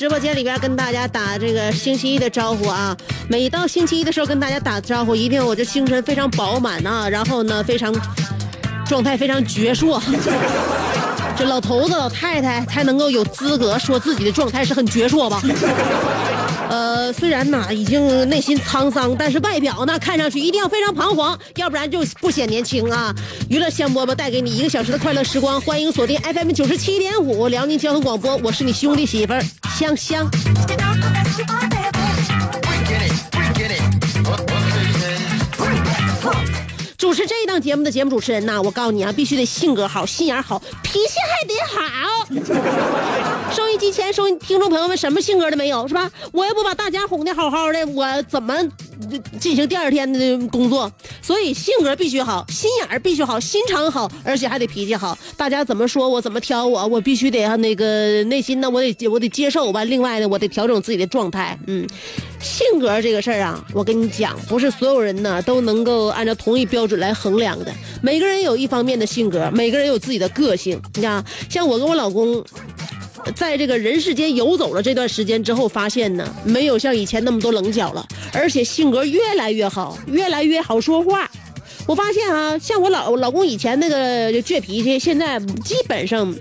直播间里边跟大家打这个星期一的招呼啊！每到星期一的时候跟大家打招呼，一定我这精神非常饱满啊，然后呢非常状态非常矍铄。这老头子老太太才能够有资格说自己的状态是很矍铄吧？虽然呢已经内心沧桑，但是外表呢看上去一定要非常彷徨，要不然就不显年轻啊！娱乐香饽饽带给你一个小时的快乐时光，欢迎锁定 FM 九十七点五辽宁交通广播，我是你兄弟媳妇儿香香。主持这一档节目的节目主持人呐，我告诉你啊，必须得性格好、心眼好、脾气还得好。机前收听众朋友们，什么性格都没有是吧？我也不把大家哄得好好的，我怎么进行第二天的工作？所以性格必须好，心眼儿必须好，心肠好，而且还得脾气好。大家怎么说我，怎么挑我，我必须得那个内心呢，我得我得接受吧。另外呢，我得调整自己的状态。嗯，性格这个事儿啊，我跟你讲，不是所有人呢都能够按照同一标准来衡量的。每个人有一方面的性格，每个人有自己的个性。你看，像我跟我老公。在这个人世间游走了这段时间之后，发现呢，没有像以前那么多棱角了，而且性格越来越好，越来越好说话。我发现啊，像我老老公以前那个倔脾气，现在基本上。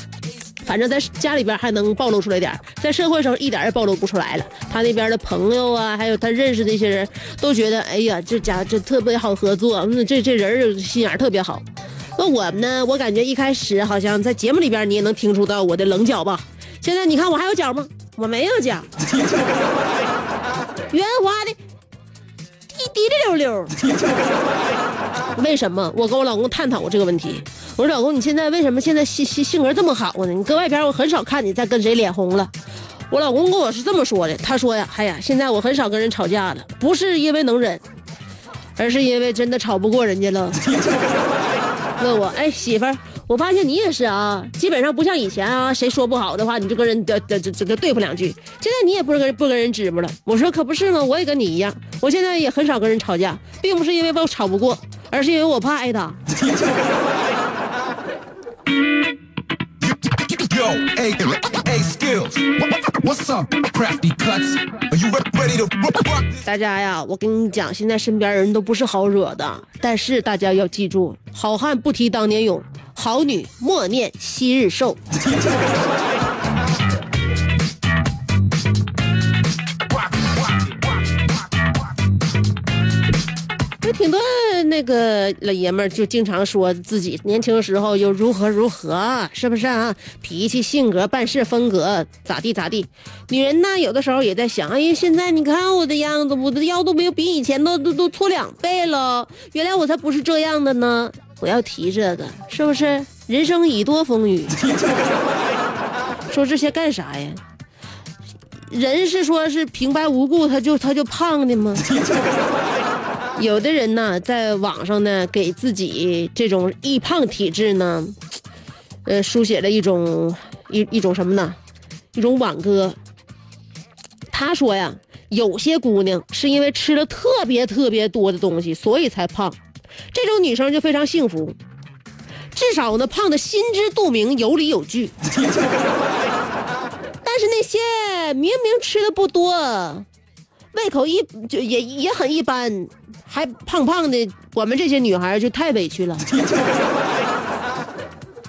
反正在家里边还能暴露出来点在社会上一点也暴露不出来了。他那边的朋友啊，还有他认识的一些人都觉得，哎呀，这家这特别好合作，嗯，这这人儿心眼特别好。那我呢，我感觉一开始好像在节目里边你也能听出到我的棱角吧。现在你看我还有脚吗？我没有脚，圆滑的，滴滴溜溜。为什么？我跟我老公探讨过这个问题。我说老公，你现在为什么现在性性性格这么好呢？你搁外边我很少看你再跟谁脸红了。我老公跟我是这么说的，他说呀，哎呀，现在我很少跟人吵架了，不是因为能忍，而是因为真的吵不过人家了。问我，哎，媳妇儿，我发现你也是啊，基本上不像以前啊，谁说不好的话，你就跟人这这这这对付两句。现在你也不是跟不跟人支不了。我说可不是吗？我也跟你一样，我现在也很少跟人吵架，并不是因为我吵不过，而是因为我怕挨打。Yo, A, A skills. What's up, crafty cuts? Are you re- ready to ro- rock this? 大家呀，我跟你讲，现在身边人都不是好惹的，但是大家要记住，好汉不提当年勇，好女莫念昔日瘦。有挺多那个老爷们儿就经常说自己年轻时候又如何如何，是不是啊？脾气、性格、办事风格咋地咋地。女人呢，有的时候也在想，哎呀，现在你看我的样子，我的腰都没有比以前都都都粗两倍了，原来我才不是这样的呢。不要提这个，是不是？人生已多风雨，说这些干啥呀？人是说是平白无故他就他就胖的吗？有的人呢，在网上呢，给自己这种易胖体质呢，呃，书写了一种一一种什么呢？一种挽歌。他说呀，有些姑娘是因为吃了特别特别多的东西，所以才胖，这种女生就非常幸福，至少呢胖的心知肚明，有理有据。但是那些明明吃的不多，胃口一就也也很一般，还胖胖的，我们这些女孩就太委屈了。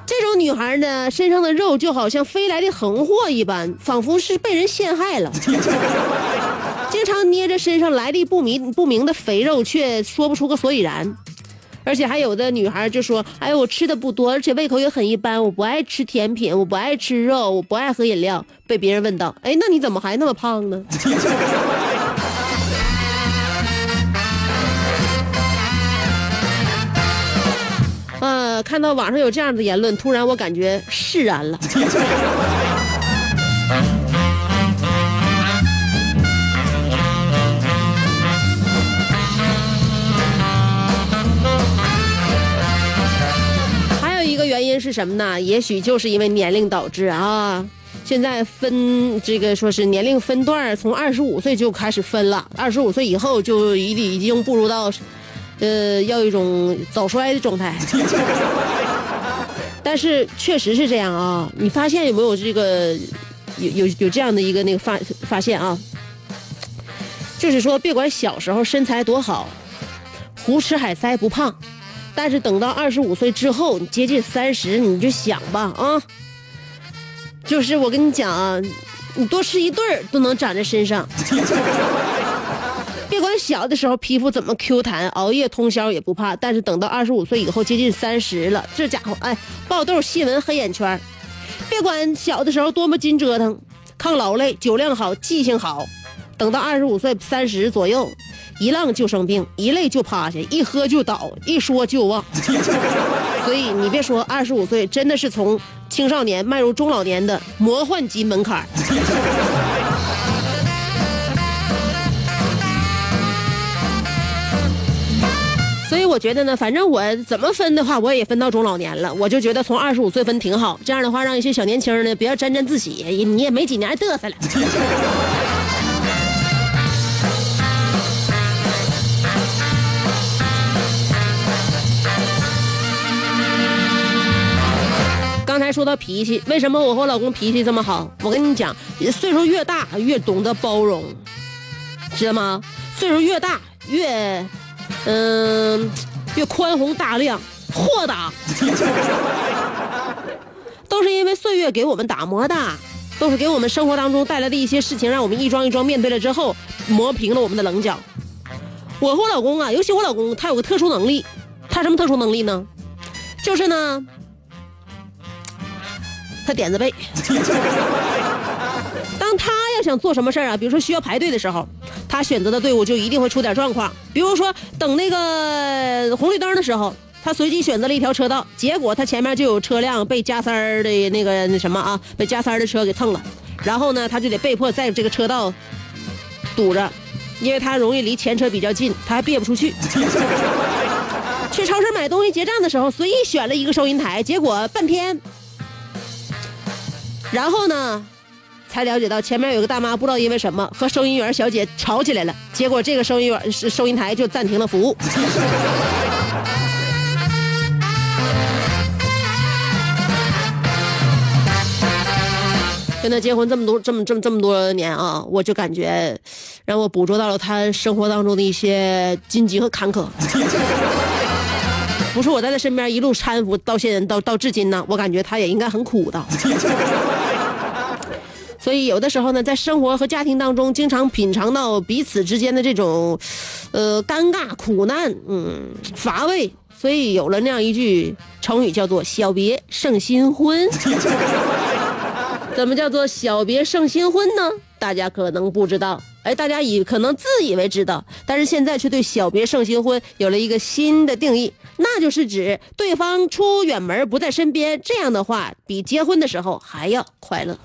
这种女孩呢，身上的肉就好像飞来的横祸一般，仿佛是被人陷害了。经常捏着身上来历不明不明的肥肉，却说不出个所以然。而且还有的女孩就说：“哎，我吃的不多，而且胃口也很一般，我不爱吃甜品，我不爱吃肉，我不爱喝饮料。”被别人问到：“哎，那你怎么还那么胖呢？” 看到网上有这样的言论，突然我感觉释然了。还有一个原因是什么呢？也许就是因为年龄导致啊。现在分这个说是年龄分段，从二十五岁就开始分了，二十五岁以后就已已经步入到。呃，要一种早衰的状态，但是确实是这样啊！你发现有没有这个有有有这样的一个那个发发现啊？就是说，别管小时候身材多好，胡吃海塞不胖，但是等到二十五岁之后，你接近三十，你就想吧啊，就是我跟你讲啊，你多吃一顿都能长在身上。不管小的时候皮肤怎么 Q 弹，熬夜通宵也不怕。但是等到二十五岁以后，接近三十了，这家伙哎，爆痘、细纹、黑眼圈。别管小的时候多么筋折腾，抗劳累，酒量好，记性好。等到二十五岁、三十左右，一浪就生病，一累就趴下，一喝就倒，一说就忘。所以你别说，二十五岁真的是从青少年迈入中老年的魔幻级门槛。所以我觉得呢，反正我怎么分的话，我也分到中老年了。我就觉得从二十五岁分挺好，这样的话让一些小年轻呢，不要沾沾自喜，你也没几年嘚瑟了。刚才说到脾气，为什么我和我老公脾气这么好？我跟你讲，岁数越大越懂得包容，知道吗？岁数越大越。嗯，越宽宏大量、豁达，都是因为岁月给我们打磨的，都是给我们生活当中带来的一些事情，让我们一桩一桩面对了之后，磨平了我们的棱角。我和我老公啊，尤其我老公，他有个特殊能力，他什么特殊能力呢？就是呢，他点子背。当他要想做什么事儿啊，比如说需要排队的时候。他选择的队伍就一定会出点状况，比如说等那个红绿灯的时候，他随机选择了一条车道，结果他前面就有车辆被加塞儿的那个那什么啊，被加塞儿的车给蹭了，然后呢，他就得被迫在这个车道堵着，因为他容易离前车比较近，他还憋不出去。去超市买东西结账的时候，随意选了一个收银台，结果半天，然后呢？才了解到前面有个大妈不知道因为什么和收银员小姐吵起来了，结果这个收银员收银台就暂停了服务。跟他结婚这么多这么这么这么多年啊，我就感觉让我捕捉到了他生活当中的一些荆棘和坎坷。不是我在他身边一路搀扶到现在到到至今呢，我感觉他也应该很苦的。所以有的时候呢，在生活和家庭当中，经常品尝到彼此之间的这种，呃，尴尬、苦难，嗯，乏味。所以有了那样一句成语，叫做“小别胜新婚”。怎么叫做“小别胜新婚”呢？大家可能不知道。哎，大家以可能自以为知道，但是现在却对“小别胜新婚”有了一个新的定义，那就是指对方出远门不在身边，这样的话比结婚的时候还要快乐。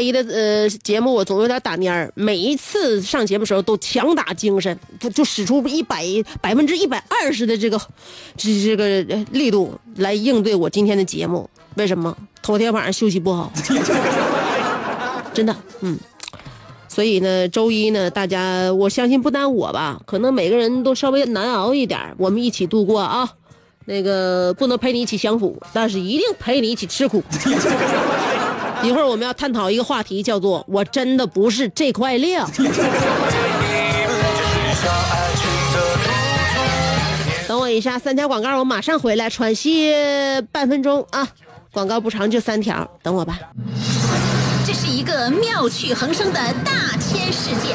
一的呃节目，我总有点打蔫儿。每一次上节目时候都强打精神，就就使出一百百分之一百二十的这个这这个力度来应对我今天的节目。为什么？头天晚上休息不好，真的，嗯。所以呢，周一呢，大家我相信不单我吧，可能每个人都稍微难熬一点，我们一起度过啊。那个不能陪你一起享福，但是一定陪你一起吃苦。一会儿我们要探讨一个话题，叫做“我真的不是这块料”。等我一下，三条广告，我马上回来，喘息半分钟啊。广告不长，就三条，等我吧。这是一个妙趣横生的大千世界。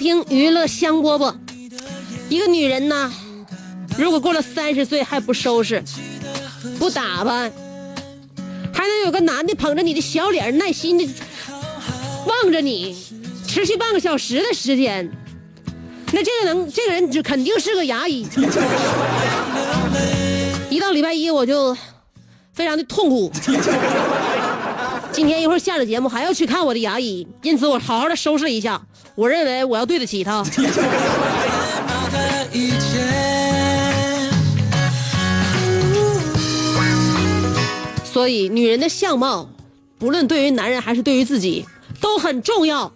听娱乐香饽饽。一个女人呢，如果过了三十岁还不收拾、不打扮，还能有个男的捧着你的小脸，耐心的望着你，持续半个小时的时间，那这个能，这个人就肯定是个牙医。一到礼拜一我就非常的痛苦。今天一会儿下了节目还要去看我的牙医，因此我好好的收拾一下。我认为我要对得起他。所以，女人的相貌，不论对于男人还是对于自己，都很重要。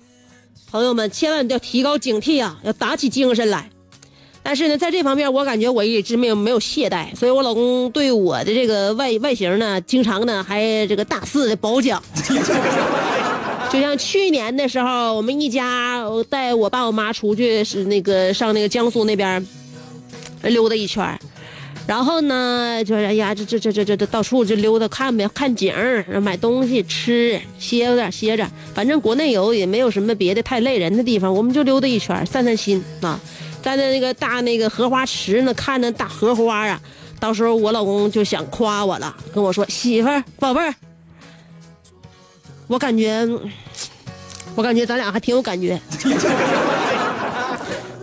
朋友们，千万要提高警惕啊，要打起精神来。但是呢，在这方面，我感觉我一直没有没有懈怠，所以我老公对我的这个外外形呢，经常呢还这个大肆的褒奖。就像去年的时候，我们一家带我爸我妈出去是那个上那个江苏那边溜达一圈然后呢，就是哎呀，这这这这这这到处就溜达看呗，看景，买东西吃，歇着歇着。反正国内游也没有什么别的太累人的地方，我们就溜达一圈散散心啊。站在那个大那个荷花池呢，看那大荷花啊。到时候我老公就想夸我了，跟我说：“媳妇儿，宝贝儿，我感觉，我感觉咱俩还挺有感觉。”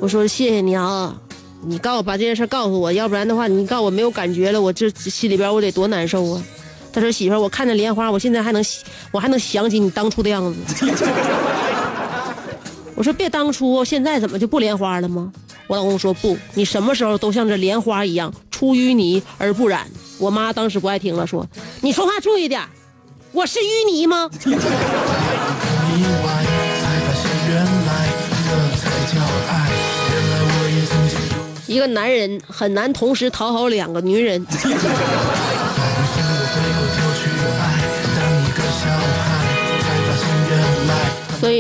我说：“谢谢你啊。”你告我把这件事告诉我，要不然的话，你告我没有感觉了，我这心里边我得多难受啊！他说：“媳妇儿，我看着莲花，我现在还能，我还能想起你当初的样子。”我说：“别当初，现在怎么就不莲花了吗？”我老公说：“不，你什么时候都像这莲花一样，出淤泥而不染。”我妈当时不爱听了，说：“你说话注意点，我是淤泥吗？”，一个男人很难同时讨好两个女人。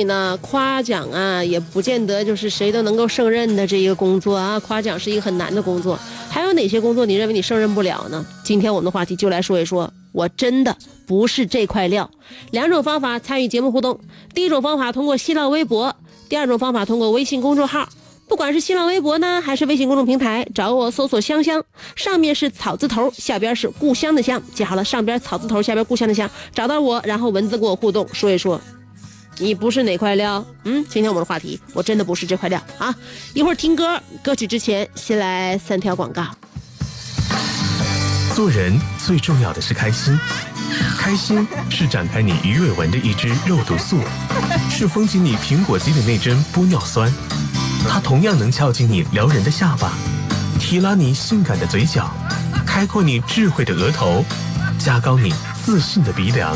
以呢，夸奖啊，也不见得就是谁都能够胜任的这一个工作啊。夸奖是一个很难的工作。还有哪些工作你认为你胜任不了呢？今天我们的话题就来说一说，我真的不是这块料。两种方法参与节目互动：第一种方法通过新浪微博，第二种方法通过微信公众号。不管是新浪微博呢，还是微信公众平台，找我搜索“香香”，上面是草字头，下边是故乡的乡，记好了，上边草字头，下边故乡的乡，找到我，然后文字跟我互动，说一说。你不是哪块料？嗯，今天我们的话题，我真的不是这块料啊！一会儿听歌，歌曲之前先来三条广告。做人最重要的是开心，开心是展开你鱼尾纹的一支肉毒素，是封紧你苹果肌的那针玻尿酸。它同样能翘起你撩人的下巴，提拉你性感的嘴角，开阔你智慧的额头，加高你自信的鼻梁。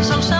一直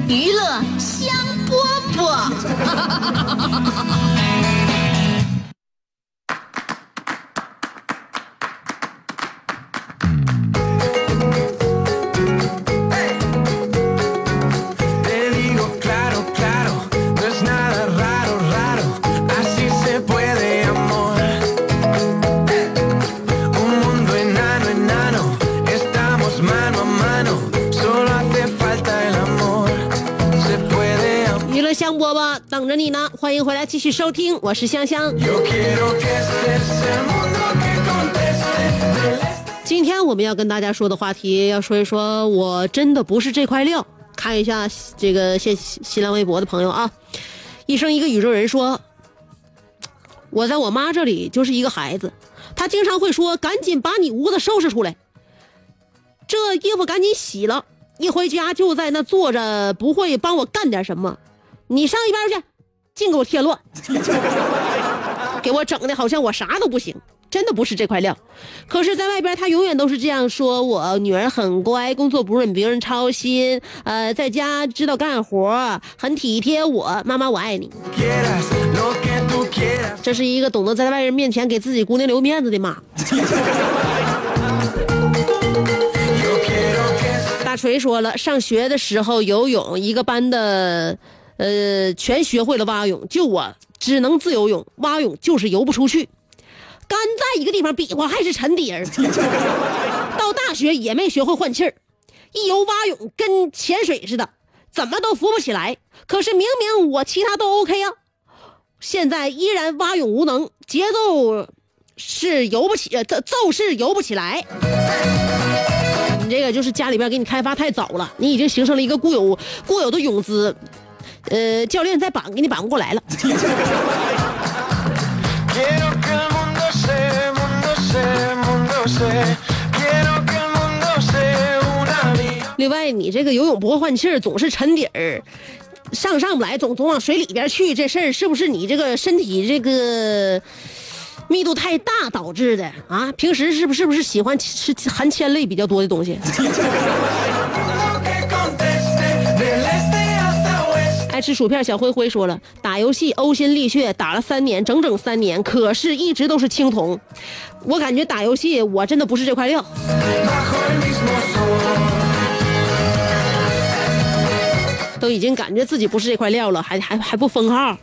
娱乐香饽饽。等着你呢，欢迎回来继续收听，我是香香。今天我们要跟大家说的话题，要说一说我真的不是这块料。看一下这个新新浪微博的朋友啊，一生一个宇宙人说，我在我妈这里就是一个孩子，她经常会说：“赶紧把你屋子收拾出来，这衣服赶紧洗了。”一回家就在那坐着，不会帮我干点什么。你上一边去，净给我添乱，给我整的好像我啥都不行。真的不是这块料，可是，在外边他永远都是这样说我女儿很乖，工作不忍别人操心，呃，在家知道干活，很体贴我。妈妈，我爱你。这是一个懂得在外人面前给自己姑娘留面子的妈。大锤说了，上学的时候游泳，一个班的，呃，全学会了蛙泳，就我只能自由泳，蛙泳就是游不出去。干在一个地方比划还是沉底儿，到大学也没学会换气儿，一游蛙泳跟潜水似的，怎么都浮不起来。可是明明我其他都 OK 啊，现在依然蛙泳无能，节奏是游不起，呃奏奏是游不起来。你这个就是家里边给你开发太早了，你已经形成了一个固有固有的泳姿，呃，教练再绑给你绑不过来了。另外，你这个游泳不会换气儿，总是沉底儿，上上不来，总总往水里边去，这事儿是不是你这个身体这个密度太大导致的啊？平时是不是不是喜欢吃含铅类比较多的东西？吃薯片小灰灰说了，打游戏呕心沥血，打了三年，整整三年，可是一直都是青铜。我感觉打游戏我真的不是这块料。都已经感觉自己不是这块料了，还还还不封号。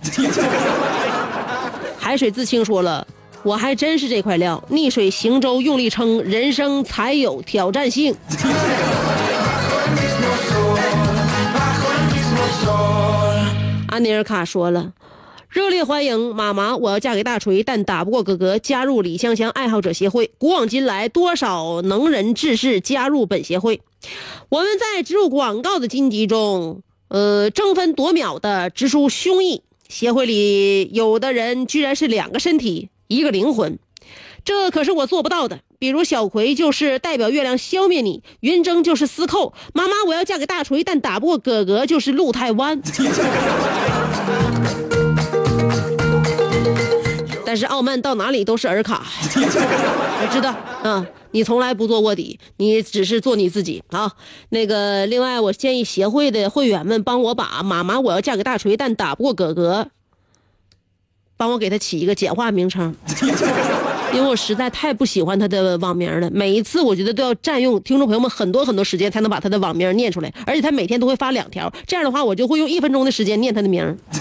海水自清说了，我还真是这块料，逆水行舟，用力撑，人生才有挑战性。安尼尔卡说了。热烈欢迎妈妈！我要嫁给大锤，但打不过哥哥。加入李香香爱好者协会。古往今来，多少能人志士加入本协会。我们在植入广告的荆棘中，呃，争分夺秒的直抒胸臆。协会里有的人居然是两个身体，一个灵魂，这可是我做不到的。比如小葵就是代表月亮消灭你，云峥就是司寇。妈妈，我要嫁给大锤，但打不过哥哥就是路太弯。但是傲慢到哪里都是尔卡，我知道啊，你从来不做卧底，你只是做你自己啊。那个，另外我建议协会的会员们帮我把“妈妈我要嫁给大锤，但打不过哥哥”，帮我给他起一个简化名称，因为我实在太不喜欢他的网名了。每一次我觉得都要占用听众朋友们很多很多时间才能把他的网名念出来，而且他每天都会发两条，这样的话我就会用一分钟的时间念他的名。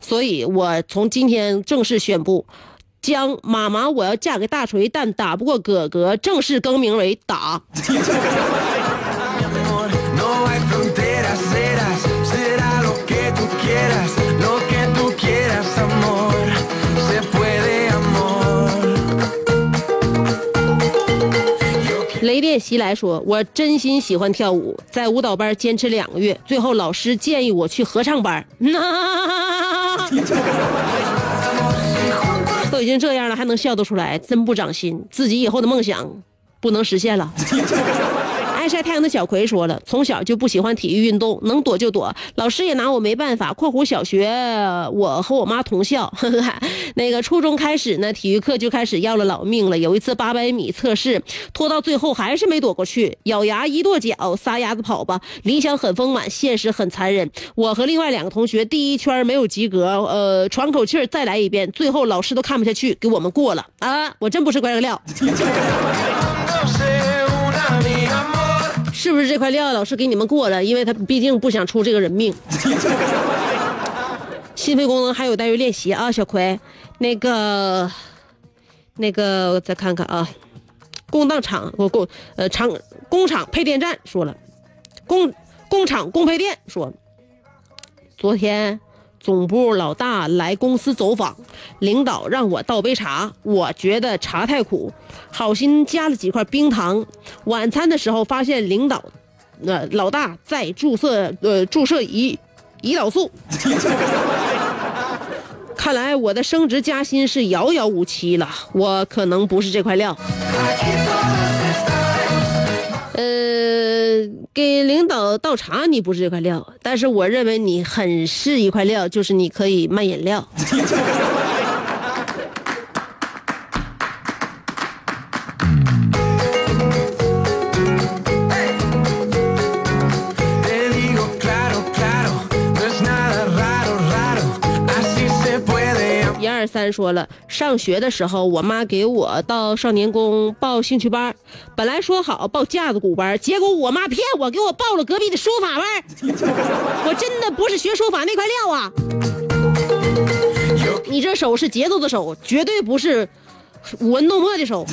所以我从今天正式宣布，将“妈妈我要嫁给大锤，但打不过哥哥”正式更名为“打雷电袭来说：“我真心喜欢跳舞，在舞蹈班坚持两个月，最后老师建议我去合唱班。那 都已经这样了，还能笑得出来，真不长心。自己以后的梦想不能实现了。” 晒太阳的小葵说了，从小就不喜欢体育运动，能躲就躲，老师也拿我没办法。（括弧小学我和我妈同校，呵呵那个初中开始呢，体育课就开始要了老命了。有一次八百米测试，拖到最后还是没躲过去，咬牙一跺脚，撒丫子跑吧。理想很丰满，现实很残忍。我和另外两个同学第一圈没有及格，呃，喘口气再来一遍，最后老师都看不下去，给我们过了啊！我真不是乖料。是不是这块料老师给你们过了？因为他毕竟不想出这个人命。心肺功能还有待于练习啊，小葵。那个，那个，我再看看啊。供当厂，我供呃厂工厂配电站说了，工工厂供配电说，昨天总部老大来公司走访，领导让我倒杯茶，我觉得茶太苦，好心加了几块冰糖。晚餐的时候发现领导，呃老大在注射呃注射胰胰岛素，看来我的升职加薪是遥遥无期了，我可能不是这块料。给领导倒茶你不是这块料，但是我认为你很是一块料，就是你可以卖饮料。三说了，上学的时候，我妈给我到少年宫报兴趣班，本来说好报架子鼓班，结果我妈骗我，给我报了隔壁的书法班。我真的不是学书法那块料啊！你这手是节奏的手，绝对不是舞文弄墨的手。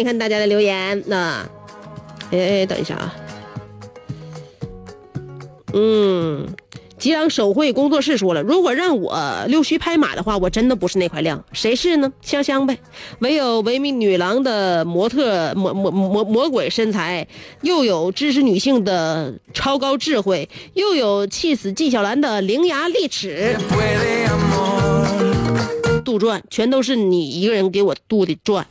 看一看大家的留言。那，哎，等一下啊。嗯，吉朗手绘工作室说了，如果让我溜须拍马的话，我真的不是那块料，谁是呢？香香呗。唯有维密女郎的模特魔魔魔魔鬼身材，又有知识女性的超高智慧，又有气死纪晓岚的伶牙俐齿。杜撰，全都是你一个人给我杜的撰。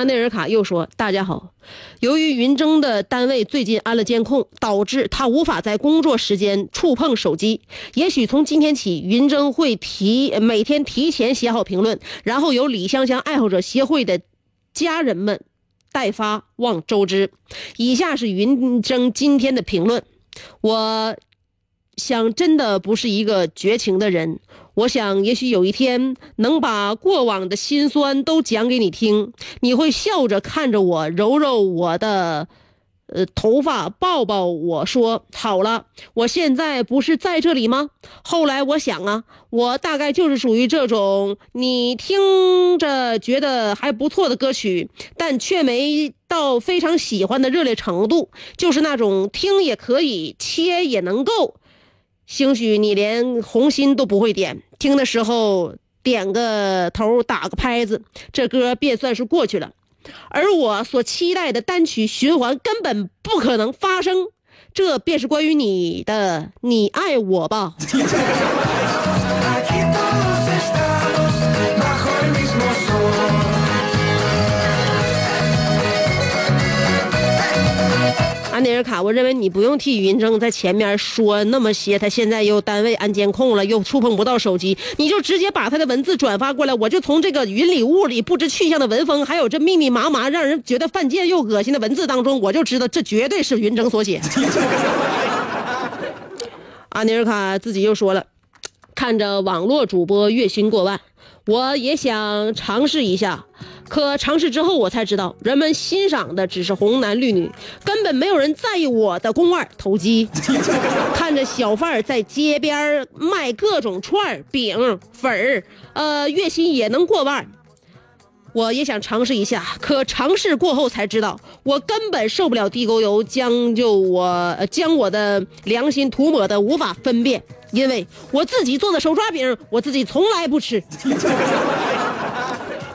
阿内尔卡又说：“大家好，由于云峥的单位最近安了监控，导致他无法在工作时间触碰手机。也许从今天起，云峥会提每天提前写好评论，然后由李香香爱好者协会的家人们代发望周知。以下是云峥今天的评论，我想真的不是一个绝情的人。我想，也许有一天能把过往的心酸都讲给你听，你会笑着看着我，揉揉我的。呃，头发抱抱我说好了，我现在不是在这里吗？后来我想啊，我大概就是属于这种你听着觉得还不错的歌曲，但却没到非常喜欢的热烈程度，就是那种听也可以，切也能够。兴许你连红心都不会点，听的时候点个头，打个拍子，这歌便算是过去了。而我所期待的单曲循环根本不可能发生，这便是关于你的“你爱我吧 安内尔卡，我认为你不用替云峥在前面说那么些，他现在又单位安监控了，又触碰不到手机，你就直接把他的文字转发过来，我就从这个云里雾里不知去向的文风，还有这密密麻麻让人觉得犯贱又恶心的文字当中，我就知道这绝对是云峥所写。安内尔卡自己又说了，看着网络主播月薪过万，我也想尝试一下。可尝试之后，我才知道，人们欣赏的只是红男绿女，根本没有人在意我的肱二投机。看着小贩儿在街边卖各种串儿、饼、粉儿，呃，月薪也能过万。我也想尝试一下，可尝试过后才知道，我根本受不了地沟油，将就我呃将我的良心涂抹的无法分辨，因为我自己做的手抓饼，我自己从来不吃。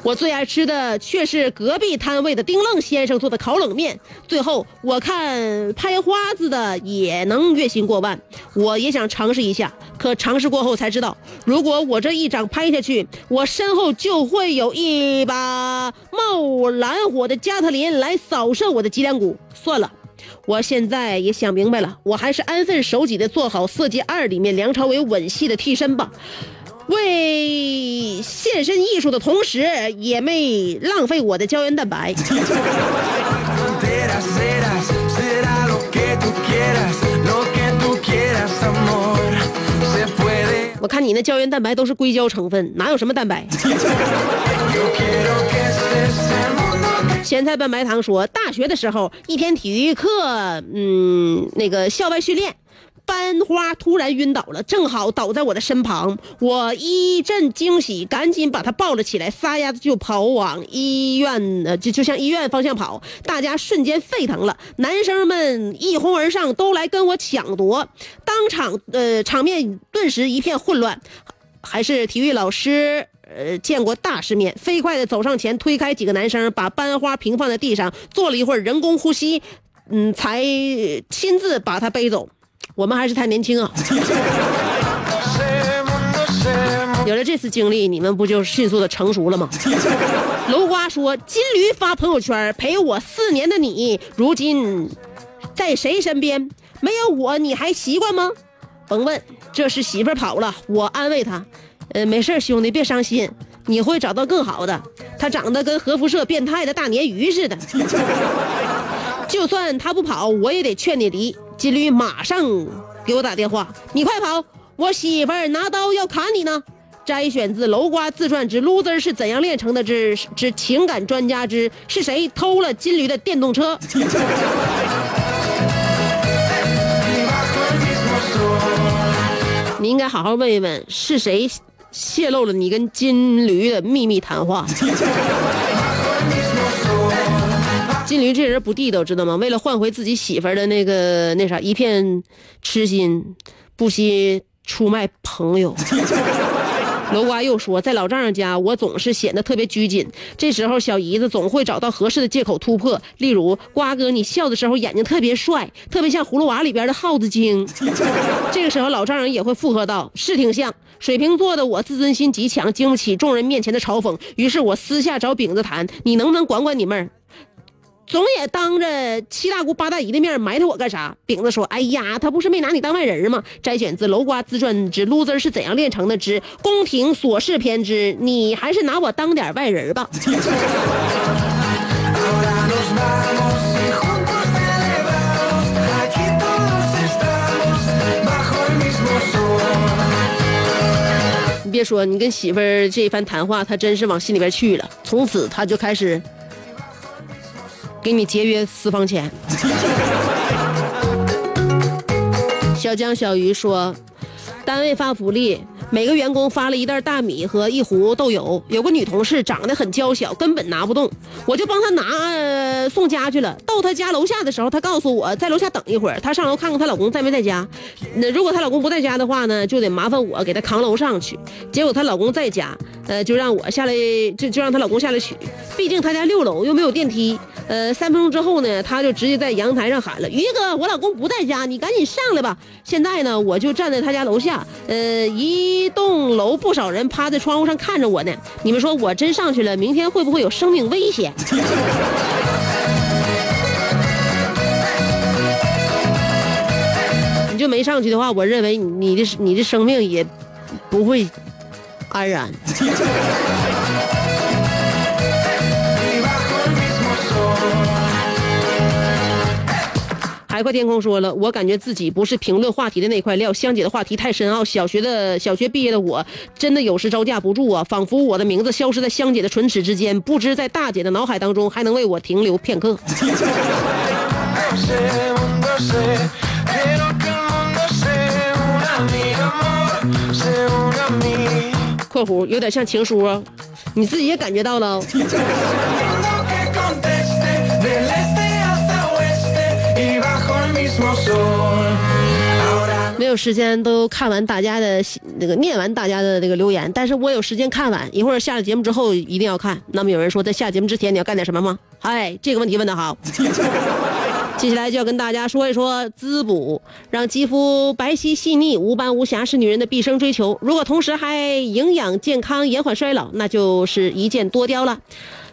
我最爱吃的却是隔壁摊位的丁愣先生做的烤冷面。最后，我看拍花子的也能月薪过万，我也想尝试一下。可尝试过后才知道，如果我这一掌拍下去，我身后就会有一把冒蓝火的加特林来扫射我的脊梁骨。算了。我现在也想明白了，我还是安分守己的做好《色戒二》里面梁朝伟吻戏的替身吧。为献身艺术的同时，也没浪费我的胶原蛋白。我看你那胶原蛋白都是硅胶成分，哪有什么蛋白？咸菜拌白糖说，大学的时候一天体育课，嗯，那个校外训练。班花突然晕倒了，正好倒在我的身旁，我一阵惊喜，赶紧把她抱了起来，撒丫子就跑往医院，呃，就就向医院方向跑。大家瞬间沸腾了，男生们一哄而上，都来跟我抢夺，当场呃场面顿时一片混乱。还是体育老师，呃，见过大世面，飞快的走上前，推开几个男生，把班花平放在地上，坐了一会儿人工呼吸，嗯，才亲自把她背走。我们还是太年轻啊 有了这次经历，你们不就迅速的成熟了吗？楼瓜说：“金驴发朋友圈陪我四年的你，如今在谁身边？没有我你还习惯吗？”甭问，这是媳妇跑了。我安慰他：“呃，没事兄弟，别伤心，你会找到更好的。他长得跟核辐射变态的大鲶鱼似的。就算他不跑，我也得劝你离。”金驴马上给我打电话：“你快跑，我媳妇儿拿刀要砍你呢。”摘选自《楼瓜自传之 loser 是怎样炼成的之之情感专家之是谁偷了金驴的电动车？你应该好好问一问，是谁泄露了你跟金驴的秘密谈话？金驴这人不地道，知道吗？为了换回自己媳妇儿的那个那啥一片痴心，不惜出卖朋友。楼瓜又说，在老丈人家，我总是显得特别拘谨。这时候，小姨子总会找到合适的借口突破，例如，瓜哥，你笑的时候眼睛特别帅，特别像葫芦娃里边的耗子精。这个时候，老丈人也会附和道：“是挺像。”水瓶座的我自尊心极强，经不起众人面前的嘲讽，于是我私下找饼子谈：“你能不能管管你妹儿？”总也当着七大姑八大姨的面埋汰我干啥？饼子说：“哎呀，他不是没拿你当外人吗？”摘选自《楼瓜自传之 loser 是怎样炼成的之宫廷琐事篇之你还是拿我当点外人吧。你别说，你跟媳妇儿这一番谈话，他真是往心里边去了。从此他就开始给你节约私房钱。小江小鱼说，单位发福利，每个员工发了一袋大米和一壶豆油。有个女同事长得很娇小，根本拿不动，我就帮她拿、送家去了。到她家楼下的时候，她告诉我在楼下等一会儿，她上楼看看她老公在没在家。那如果她老公不在家的话呢，就得麻烦我给她扛楼上去。结果她老公在家，呃，就让我下来，就就让她老公下来取。毕竟她家六楼又没有电梯。呃，三分钟之后呢，她就直接在阳台上喊了：“于哥，我老公不在家，你赶紧上来吧。”现在呢，我就站在她家楼下，呃，一一栋楼不少人趴在窗户上看着我呢。你们说我真上去了，明天会不会有生命危险？你就没上去的话，我认为你的你的生命也不会安然。海阔天空说了，我感觉自己不是评论话题的那块料，香姐的话题太深奥。小学的小学毕业的我，真的有时招架不住啊，仿佛我的名字消失在香姐的唇齿之间，不知在大姐的脑海当中还能为我停留片刻。Ese mundo sé, quiero que el mundo se una a mi amor, se una a mí. （括弧有点像情书啊，你自己也感觉到了哦。没有时间都看完大家的那个念完大家的这个留言，但是我有时间看完，一会儿下了节目之后一定要看。那么有人说，在下节目之前你要干点什么吗？哎，这个问题问得好。接下来就要跟大家说一说滋补，让肌肤白皙细腻、无斑无瑕是女人的毕生追求。如果同时还营养健康、延缓衰老，那就是一箭多雕了。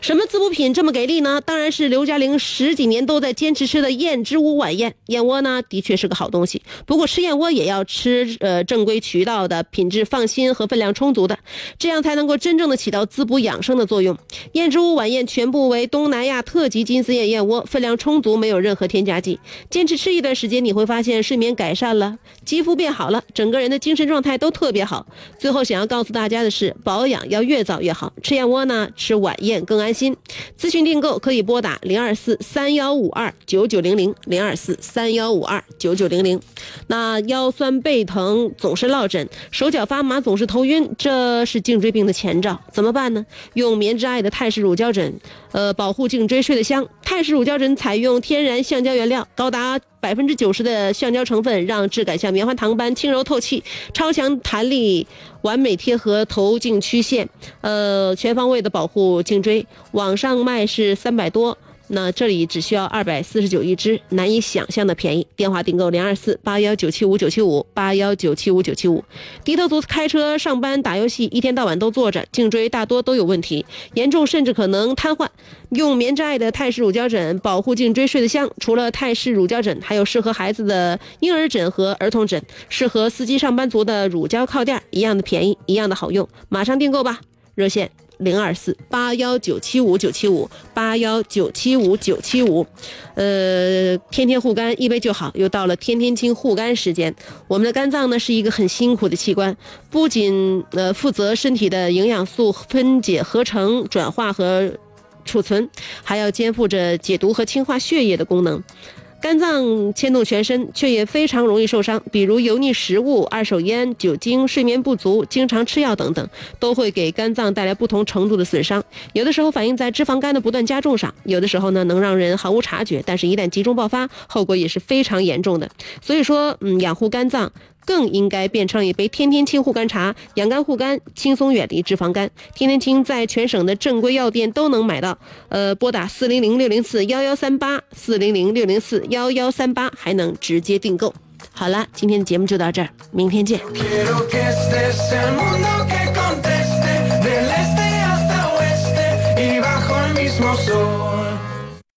什么滋补品这么给力呢？当然是刘嘉玲十几年都在坚持吃的燕之屋晚宴。燕窝呢，的确是个好东西，不过吃燕窝也要吃呃正规渠道的、品质放心和分量充足的，这样才能够真正的起到滋补养生的作用。燕之屋晚宴全部为东南亚特级金丝燕燕窝，分量充足，没有任何添加剂。坚持吃一段时间，你会发现睡眠改善了，肌肤变好了，整个人的精神状态都特别好。最后想要告诉大家的是，保养要越早越好，吃燕窝呢，吃晚宴更安心。咨询订购可以拨打零二四三幺五二九九零零零二四三幺五二九九零零。那腰酸背疼、总是落枕、手脚发麻、总是头晕，这是颈椎病的前兆，怎么办呢？用棉之爱的泰式乳胶枕，呃，保护颈椎睡得香。泰式乳胶枕采用天然橡胶原料，高达百分之九十的橡胶成分，让质感像棉花糖般轻柔透气，超强弹力，完美贴合头颈曲线，呃，全方位的保护颈椎。网上卖是三百多。那这里只需要二百四十九一支，难以想象的便宜。电话订购零二四八幺九七五九七五八幺九七五九七五。低头族开车、上班、打游戏，一天到晚都坐着，颈椎大多都有问题，严重甚至可能瘫痪。用棉之爱的泰式乳胶枕保护颈椎睡得香。除了泰式乳胶枕，还有适合孩子的婴儿枕和儿童枕，适合司机上班族的乳胶靠垫，一样的便宜，一样的好用。马上订购吧，热线。零二四八幺九七五九七五八幺九七五九七五，呃，天天护肝，一杯就好。又到了天天清护肝时间。我们的肝脏呢是一个很辛苦的器官，不仅呃负责身体的营养素分解、合成、转化和储存，还要肩负着解毒和净化血液的功能。肝脏牵动全身，却也非常容易受伤，比如油腻食物、二手烟、酒精、睡眠不足、经常吃药等等，都会给肝脏带来不同程度的损伤。有的时候反映在脂肪肝的不断加重上，有的时候呢能让人毫无察觉，但是一旦集中爆发，后果也是非常严重的。所以说，嗯，养护肝脏。更应该变成一杯天天清护肝茶，养肝护肝，轻松远离脂肪肝。天天清在全省的正规药店都能买到，呃，拨打四零零六零四幺幺三八四零零六零四幺幺三八，还能直接订购。好了，今天的节目就到这儿，明天见。